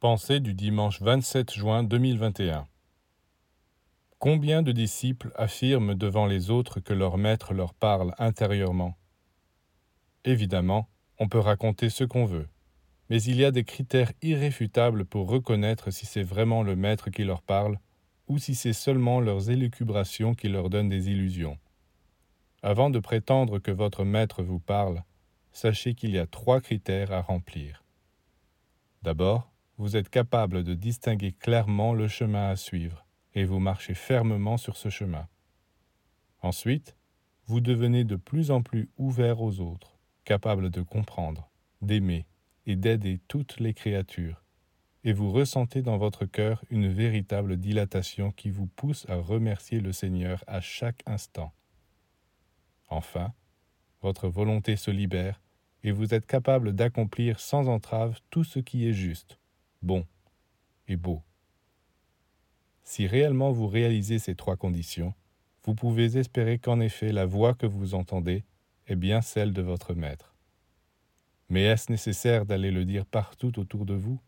Pensée du dimanche 27 juin 2021 Combien de disciples affirment devant les autres que leur maître leur parle intérieurement? Évidemment, on peut raconter ce qu'on veut, mais il y a des critères irréfutables pour reconnaître si c'est vraiment le maître qui leur parle ou si c'est seulement leurs élucubrations qui leur donnent des illusions. Avant de prétendre que votre maître vous parle, sachez qu'il y a trois critères à remplir. D'abord, vous êtes capable de distinguer clairement le chemin à suivre et vous marchez fermement sur ce chemin. Ensuite, vous devenez de plus en plus ouvert aux autres, capable de comprendre, d'aimer et d'aider toutes les créatures, et vous ressentez dans votre cœur une véritable dilatation qui vous pousse à remercier le Seigneur à chaque instant. Enfin, votre volonté se libère et vous êtes capable d'accomplir sans entrave tout ce qui est juste, bon et beau. Si réellement vous réalisez ces trois conditions, vous pouvez espérer qu'en effet la voix que vous entendez est bien celle de votre Maître. Mais est-ce nécessaire d'aller le dire partout autour de vous?